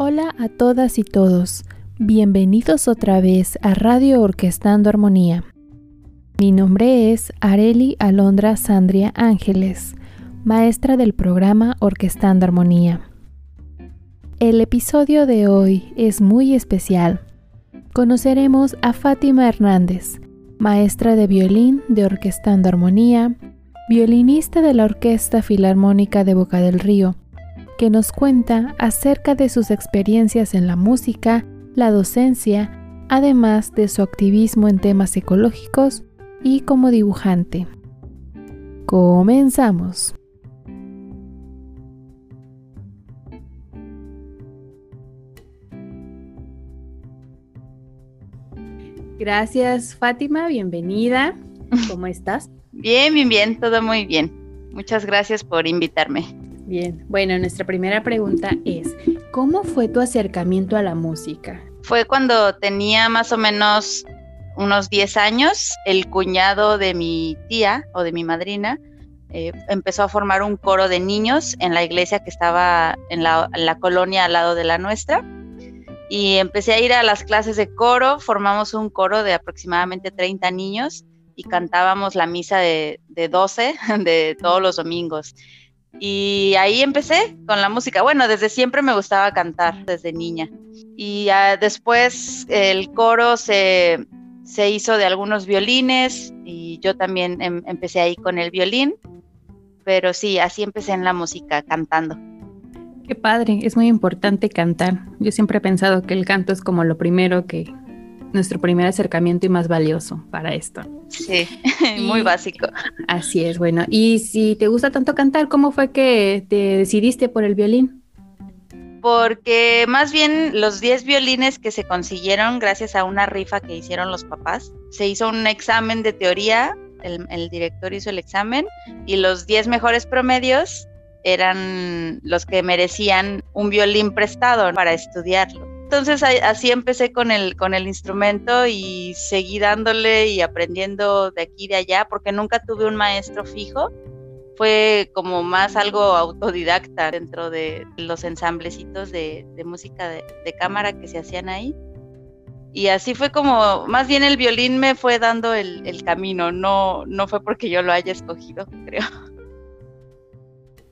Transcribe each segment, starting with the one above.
Hola a todas y todos. Bienvenidos otra vez a Radio Orquestando Armonía. Mi nombre es Areli Alondra Sandria Ángeles, maestra del programa Orquestando Armonía. El episodio de hoy es muy especial. Conoceremos a Fátima Hernández, maestra de violín de Orquestando Armonía, violinista de la Orquesta Filarmónica de Boca del Río, que nos cuenta acerca de sus experiencias en la música, la docencia, además de su activismo en temas ecológicos y como dibujante. Comenzamos. Gracias Fátima, bienvenida. ¿Cómo estás? Bien, bien, bien, todo muy bien. Muchas gracias por invitarme. Bien, bueno, nuestra primera pregunta es, ¿cómo fue tu acercamiento a la música? Fue cuando tenía más o menos unos 10 años, el cuñado de mi tía o de mi madrina eh, empezó a formar un coro de niños en la iglesia que estaba en la, colonia al lado de la nuestra y empecé a ir a las clases de coro, formamos un coro de aproximadamente 30 niños y cantábamos la misa de, de 12 de todos los domingos. Y ahí empecé con la música. Bueno, desde siempre me gustaba cantar, desde niña. Y después el coro se, se, hizo de algunos violines y yo también em, empecé ahí con el violín. Pero sí, así empecé en la música, cantando. Qué padre, es muy importante cantar. Yo siempre he pensado que el canto es como lo primero que, nuestro primer acercamiento y más valioso para esto. Sí, muy básico. Así es, bueno. Y si te gusta tanto cantar, ¿cómo fue que te decidiste por el violín? Porque más bien los 10 violines que se consiguieron gracias a una rifa que hicieron los papás, se hizo un examen de teoría, el, el director hizo el examen y los 10 mejores promedios eran los que merecían un violín prestado para estudiarlo. Entonces así empecé con el, con el instrumento y seguí dándole y aprendiendo de aquí y de allá, porque nunca tuve un maestro fijo. Fue como más algo autodidacta dentro de los ensamblecitos de, música de, cámara que se hacían ahí. Y así fue como, más bien el violín me fue dando el, el camino, no, no fue porque yo lo haya escogido, creo.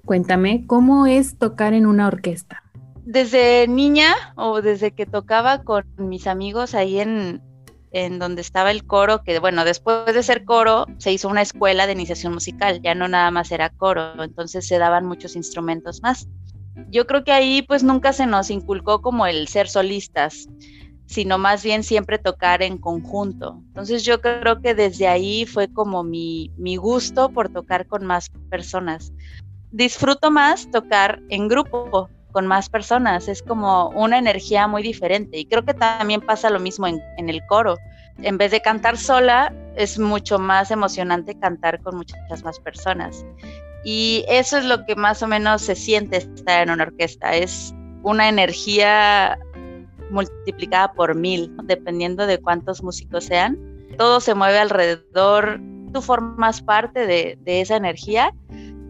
Cuéntame, ¿cómo es tocar en una orquesta? Desde niña o desde que tocaba con mis amigos ahí en, donde estaba el coro, que bueno, después de ser coro se hizo una escuela de iniciación musical, ya no nada más era coro, entonces se daban muchos instrumentos más. Yo creo que ahí pues nunca se nos inculcó como el ser solistas, sino más bien siempre tocar en conjunto. Entonces yo creo que desde ahí fue como mi, mi gusto por tocar con más personas. Disfruto más tocar en grupo, con más personas, es como una energía muy diferente y creo que también pasa lo mismo en, el coro. En vez de cantar sola, es mucho más emocionante cantar con muchas más personas. Y eso es lo que más o menos se siente estar en una orquesta, es una energía multiplicada por mil, dependiendo de cuántos músicos sean. Todo se mueve alrededor, tú formas parte de, de esa energía,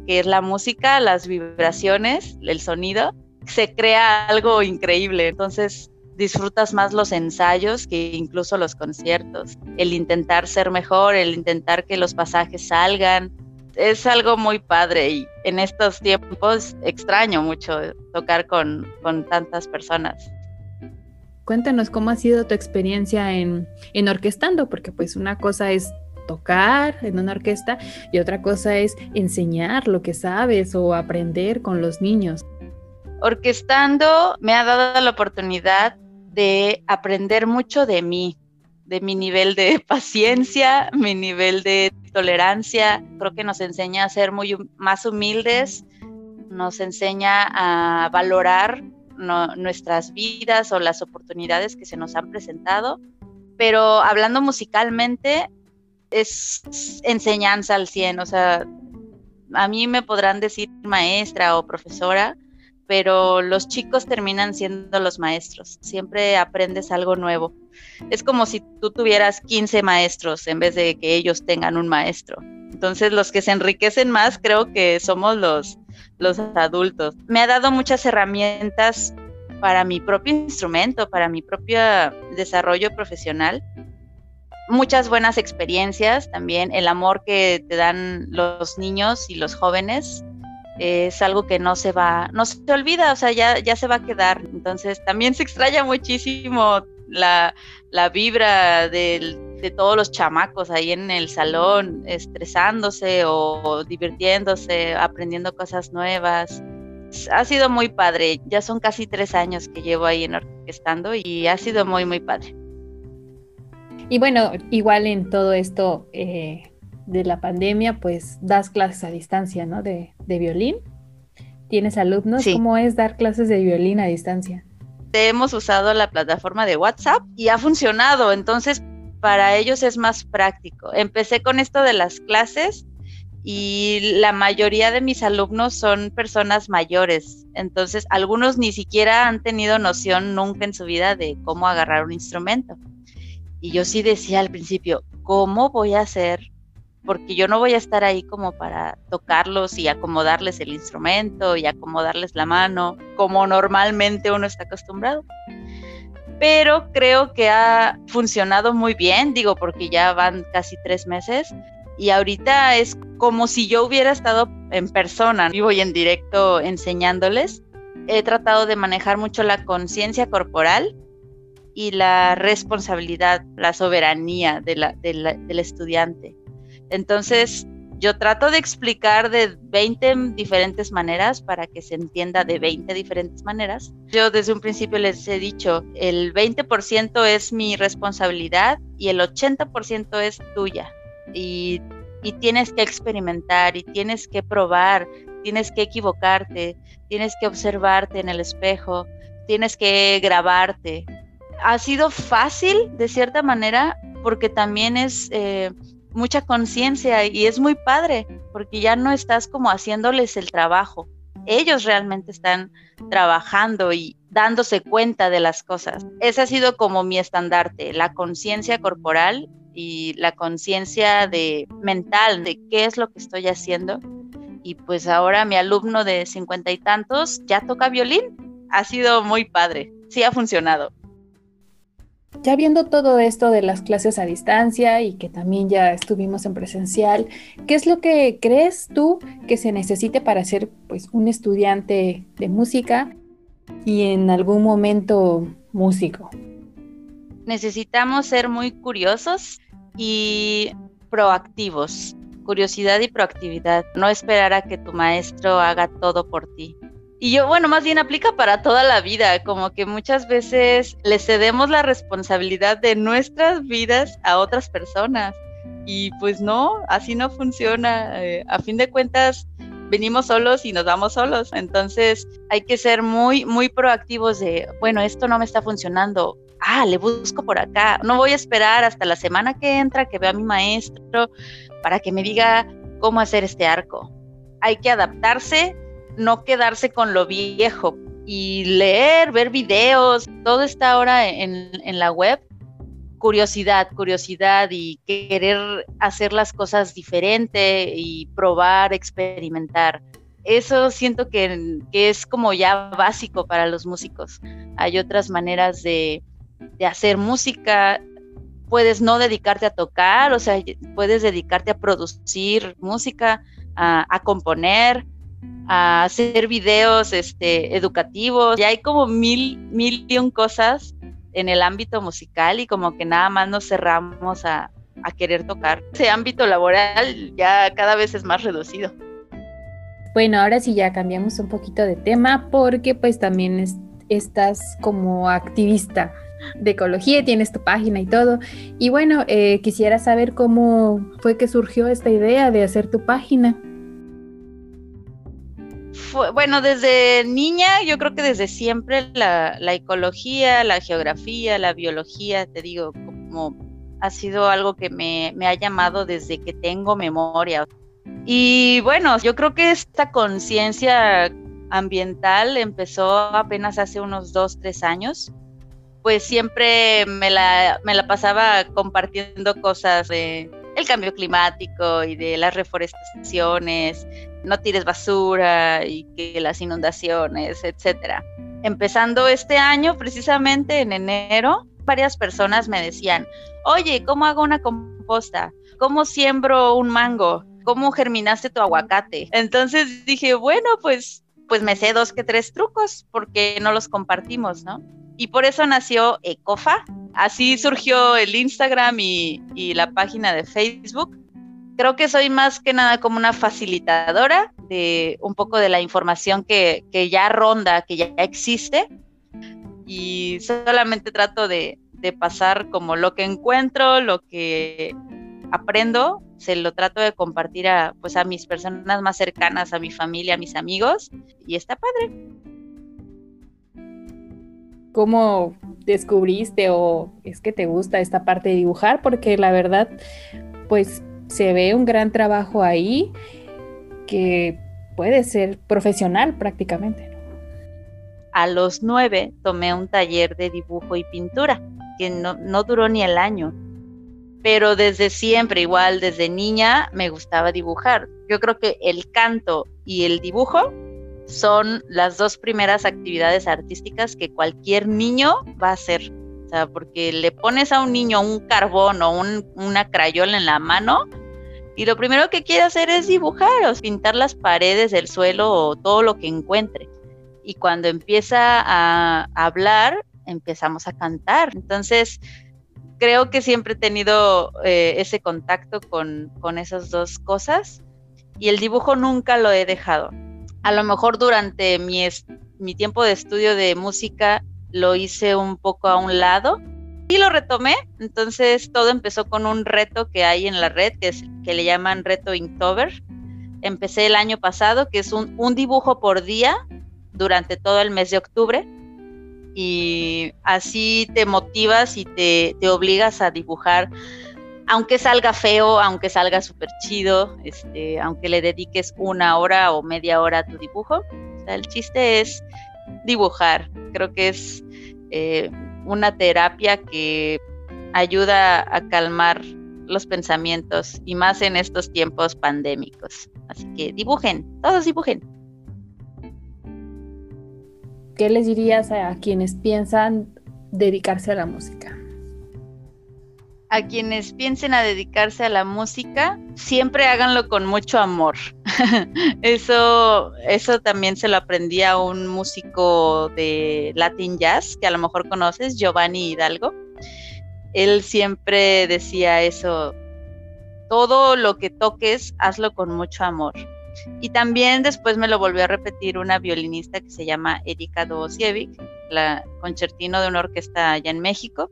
que es la música, las vibraciones, el sonido, se crea algo increíble. Entonces disfrutas más los ensayos que incluso los conciertos. El intentar ser mejor, el intentar que los pasajes salgan, es algo muy padre y en estos tiempos extraño mucho tocar con, tantas personas. Cuéntanos cómo ha sido tu experiencia en, en orquestando, porque pues una cosa es tocar en una orquesta y otra cosa es enseñar lo que sabes o aprender con los niños. Orquestando me ha dado la oportunidad de aprender mucho de mí, de mi nivel de paciencia, mi nivel de tolerancia. Creo que nos enseña a ser muy más humildes, nos enseña a valorar nuestras vidas o las oportunidades que se nos han presentado. Pero hablando musicalmente, es enseñanza al 100. O sea, a mí me podrán decir maestra o profesora, pero los chicos terminan siendo los maestros. Siempre aprendes algo nuevo. Es como si tú tuvieras 15 maestros en vez de que ellos tengan un maestro. Entonces los que se enriquecen más creo que somos los, los adultos. Me ha dado muchas herramientas para mi propio instrumento, para mi propio desarrollo profesional. Muchas buenas experiencias también, el amor que te dan los niños y los jóvenes es algo que no se va, no se olvida, o sea, ya, ya se va a quedar. Entonces también se extraña muchísimo la, la vibra de todos los chamacos ahí en el salón, estresándose o divirtiéndose, aprendiendo cosas nuevas. Ha sido muy padre, ya son casi tres años que llevo ahí en orquestando y ha sido muy, muy padre. Y bueno, igual en todo esto eh, de la pandemia, pues das clases a distancia, ¿no? De, de violín. ¿Tienes alumnos? ¿Cómo es dar clases de violín a distancia? Hemos usado la plataforma de WhatsApp y ha funcionado, entonces para ellos es más práctico. Empecé con esto de las clases y la mayoría de mis alumnos son personas mayores, entonces algunos ni siquiera han tenido noción nunca en su vida de cómo agarrar un instrumento. Y yo sí decía al principio, ¿cómo voy a hacer? Porque yo no voy a estar ahí como para tocarlos y acomodarles el instrumento y acomodarles la mano, como normalmente uno está acostumbrado pero creo que ha funcionado muy bien, digo, porque ya van casi tres meses y ahorita es como si yo hubiera estado en persona, vivo y en directo enseñándoles. He tratado de manejar mucho la conciencia corporal y la responsabilidad, la soberanía del estudiante. Entonces, yo trato de explicar de 20 diferentes maneras para que se entienda de 20 diferentes maneras. Yo desde un principio les he dicho, el 20% es mi responsabilidad y el 80% es tuya. Y, y tienes que experimentar y tienes que probar, tienes que equivocarte, tienes que observarte en el espejo, tienes que grabarte. Ha sido fácil de cierta manera porque también es... Eh, mucha conciencia y es muy padre porque ya no estás como haciéndoles el trabajo. Ellos realmente están trabajando y dándose cuenta de las cosas. Ese ha sido como mi estandarte, la conciencia corporal y la conciencia de mental de qué es lo que estoy haciendo. Y pues ahora mi alumno de cincuenta y tantos ya toca violín. Ha sido muy padre. Sí ha funcionado. Ya viendo todo esto de las clases a distancia y que también ya estuvimos en presencial, ¿qué es lo que crees tú que se necesite para ser pues un estudiante de música y en algún momento músico? Necesitamos ser muy curiosos y proactivos. Curiosidad y proactividad. No esperar a que tu maestro haga todo por ti. Y yo, bueno, más bien aplica para toda la vida, como que muchas veces le cedemos la responsabilidad de nuestras vidas a otras personas. Y pues no, así no funciona. Eh, a fin de cuentas, venimos solos y nos vamos solos. Entonces hay que ser muy, muy proactivos de, bueno, esto no me está funcionando. Ah, le busco por acá. No voy a esperar hasta la semana que entra que vea a mi maestro para que me diga cómo hacer este arco. Hay que adaptarse no quedarse con lo viejo y leer, ver videos, todo está ahora en, la web. Curiosidad, curiosidad y querer hacer las cosas diferente y probar, experimentar. Eso siento que, es como ya básico para los músicos. Hay otras maneras de, hacer música, puedes no dedicarte a tocar, o sea, puedes dedicarte a producir música, a componer, a hacer videos este, educativos. Ya hay como mil, mil y un cosas en el ámbito musical y como que nada más nos cerramos a, a querer tocar. Ese ámbito laboral ya cada vez es más reducido. Bueno, ahora sí ya cambiamos un poquito de tema porque pues también estás como activista de ecología, tienes tu página y todo. Y bueno, eh, quisiera saber cómo fue que surgió esta idea de hacer tu página bueno, desde niña, yo creo que desde siempre la, ecología, la geografía, la biología, te digo, como ha sido algo que me, me ha llamado desde que tengo memoria. Y bueno, yo creo que esta conciencia ambiental empezó apenas hace unos dos, tres años. Pues siempre me la, me la pasaba compartiendo cosas de el cambio climático y de las reforestaciones, no tires basura y que las inundaciones, etcétera. empezando este año, precisamente en enero, varias personas me decían, oye, ¿cómo hago una composta? ¿Cómo siembro un mango? ¿Cómo germinaste tu aguacate? Entonces dije, bueno, pues, pues me sé dos que tres trucos porque no los compartimos, ¿no? Y por eso nació Ecofa. Así surgió el Instagram y, y la página de Facebook. Creo que soy más que nada como una facilitadora de un poco de la información que, que ya ronda, que ya existe. Y solamente trato de, de pasar como lo que encuentro, lo que aprendo, se lo trato de compartir a, pues, a mis personas más cercanas, a mi familia, a mis amigos, y está padre. ¿Cómo descubriste o es que te gusta esta parte de dibujar? Porque la verdad, pues se ve un gran trabajo ahí que puede ser profesional prácticamente. A los nueve tomé un taller de dibujo y pintura, que no, no duró ni el año, pero desde siempre, igual desde niña, me gustaba dibujar. Yo creo que el canto y el dibujo son las dos primeras actividades artísticas que cualquier niño va a hacer. O sea, porque le pones a un niño un carbón o una crayola en la mano y lo primero que quiere hacer es dibujar o pintar las paredes, el suelo o todo lo que encuentre. Y cuando empieza a hablar, empezamos a cantar. Entonces, creo que siempre he tenido eh, ese contacto con, con esas dos cosas y el dibujo nunca lo he dejado a lo mejor durante mi, mi tiempo de estudio de música lo hice un poco a un lado y lo retomé. Entonces todo empezó con un reto que hay en la red que, es, que le llaman reto Inktober. Empecé el año pasado, que es un, un dibujo por día durante todo el mes de octubre. Y así te motivas y te, te obligas a dibujar aunque salga feo, aunque salga súper chido, este, aunque le dediques una hora o media hora a tu dibujo, el chiste es dibujar. Creo que es eh, una terapia que ayuda a calmar los pensamientos y más en estos tiempos pandémicos. Así que dibujen, todos dibujen. ¿Qué les dirías a quienes piensan dedicarse a la música? a quienes piensen a dedicarse a la música, siempre háganlo con mucho amor. eso, eso también se lo aprendí a un músico de Latin Jazz, que a lo mejor conoces, Giovanni Hidalgo. Él siempre decía eso, todo lo que toques, hazlo con mucho amor. Y también después me lo volvió a repetir una violinista que se llama Erika Dovosievic, la concertino de una orquesta allá en México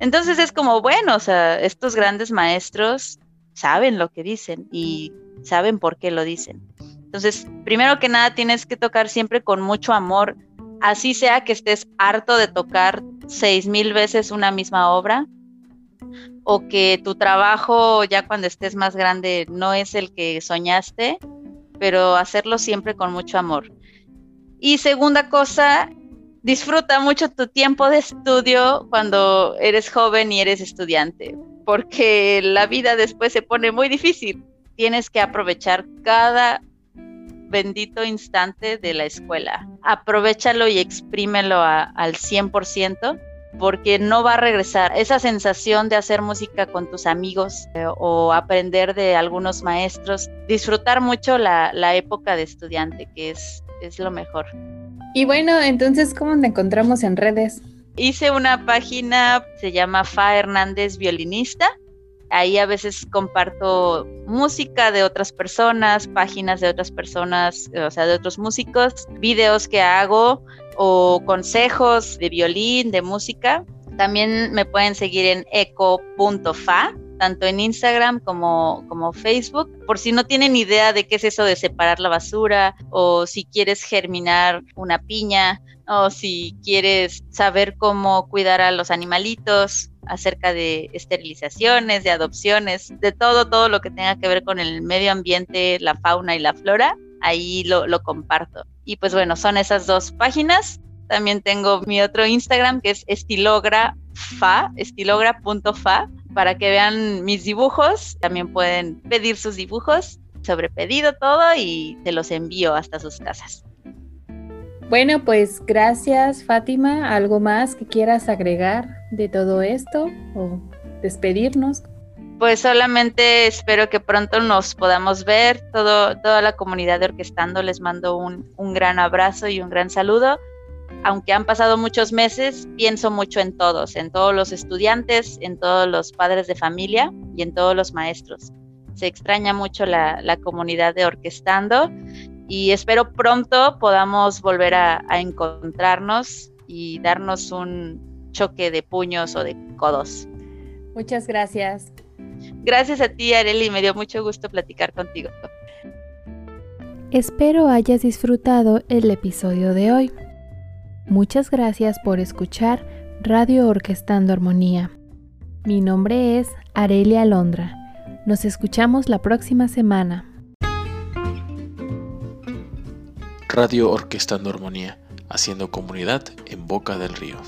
entonces es como, bueno, o sea, estos grandes maestros saben lo que dicen y saben por qué lo dicen. Entonces, primero que nada, tienes que tocar siempre con mucho amor, así sea que estés harto de tocar seis mil veces una misma obra o que tu trabajo ya cuando estés más grande no es el que soñaste, pero hacerlo siempre con mucho amor. Y segunda cosa, disfruta mucho tu tiempo de estudio cuando eres joven y eres estudiante, porque la vida después se pone muy difícil. Tienes que aprovechar cada bendito instante de la escuela. Aprovechalo y exprímelo al 100% porque no va a regresar. Esa sensación de hacer música con tus amigos eh, o aprender de algunos maestros, disfrutar mucho la, la época de estudiante, que es, es lo mejor. Y bueno, entonces, ¿cómo te encontramos en redes? Hice una página, se llama Fa Hernández Violinista. Ahí a veces comparto música de otras personas, páginas de otras personas, o sea, de otros músicos, videos que hago o consejos de violín, de música. También me pueden seguir en eco.fa, tanto en Instagram como, como Facebook, por si no tienen idea de qué es eso de separar la basura o si quieres germinar una piña o si quieres saber cómo cuidar a los animalitos acerca de esterilizaciones, de adopciones, de todo, todo lo que tenga que ver con el medio ambiente, la fauna y la flora, ahí lo, lo comparto. Y pues bueno, son esas dos páginas. También tengo mi otro Instagram que es estilogra.fa, estilogra.fa, para que vean mis dibujos. También pueden pedir sus dibujos sobre pedido todo y te los envío hasta sus casas. Bueno, pues gracias Fátima. ¿Algo más que quieras agregar de todo esto o despedirnos? Pues solamente espero que pronto nos podamos ver. Todo, toda la comunidad de Orquestando les mando un, un gran abrazo y un gran saludo. Aunque han pasado muchos meses, pienso mucho en todos, en todos los estudiantes, en todos los padres de familia y en todos los maestros. Se extraña mucho la, la comunidad de Orquestando y espero pronto podamos volver a, encontrarnos y darnos un choque de puños o de codos. Muchas gracias. Gracias a ti, Areli, me dio mucho gusto platicar contigo. Espero hayas disfrutado el episodio de hoy. Muchas gracias por escuchar Radio Orquestando Armonía. Mi nombre es Arelia Alondra. Nos escuchamos la próxima semana. Radio Orquestando Armonía, haciendo comunidad en Boca del Río.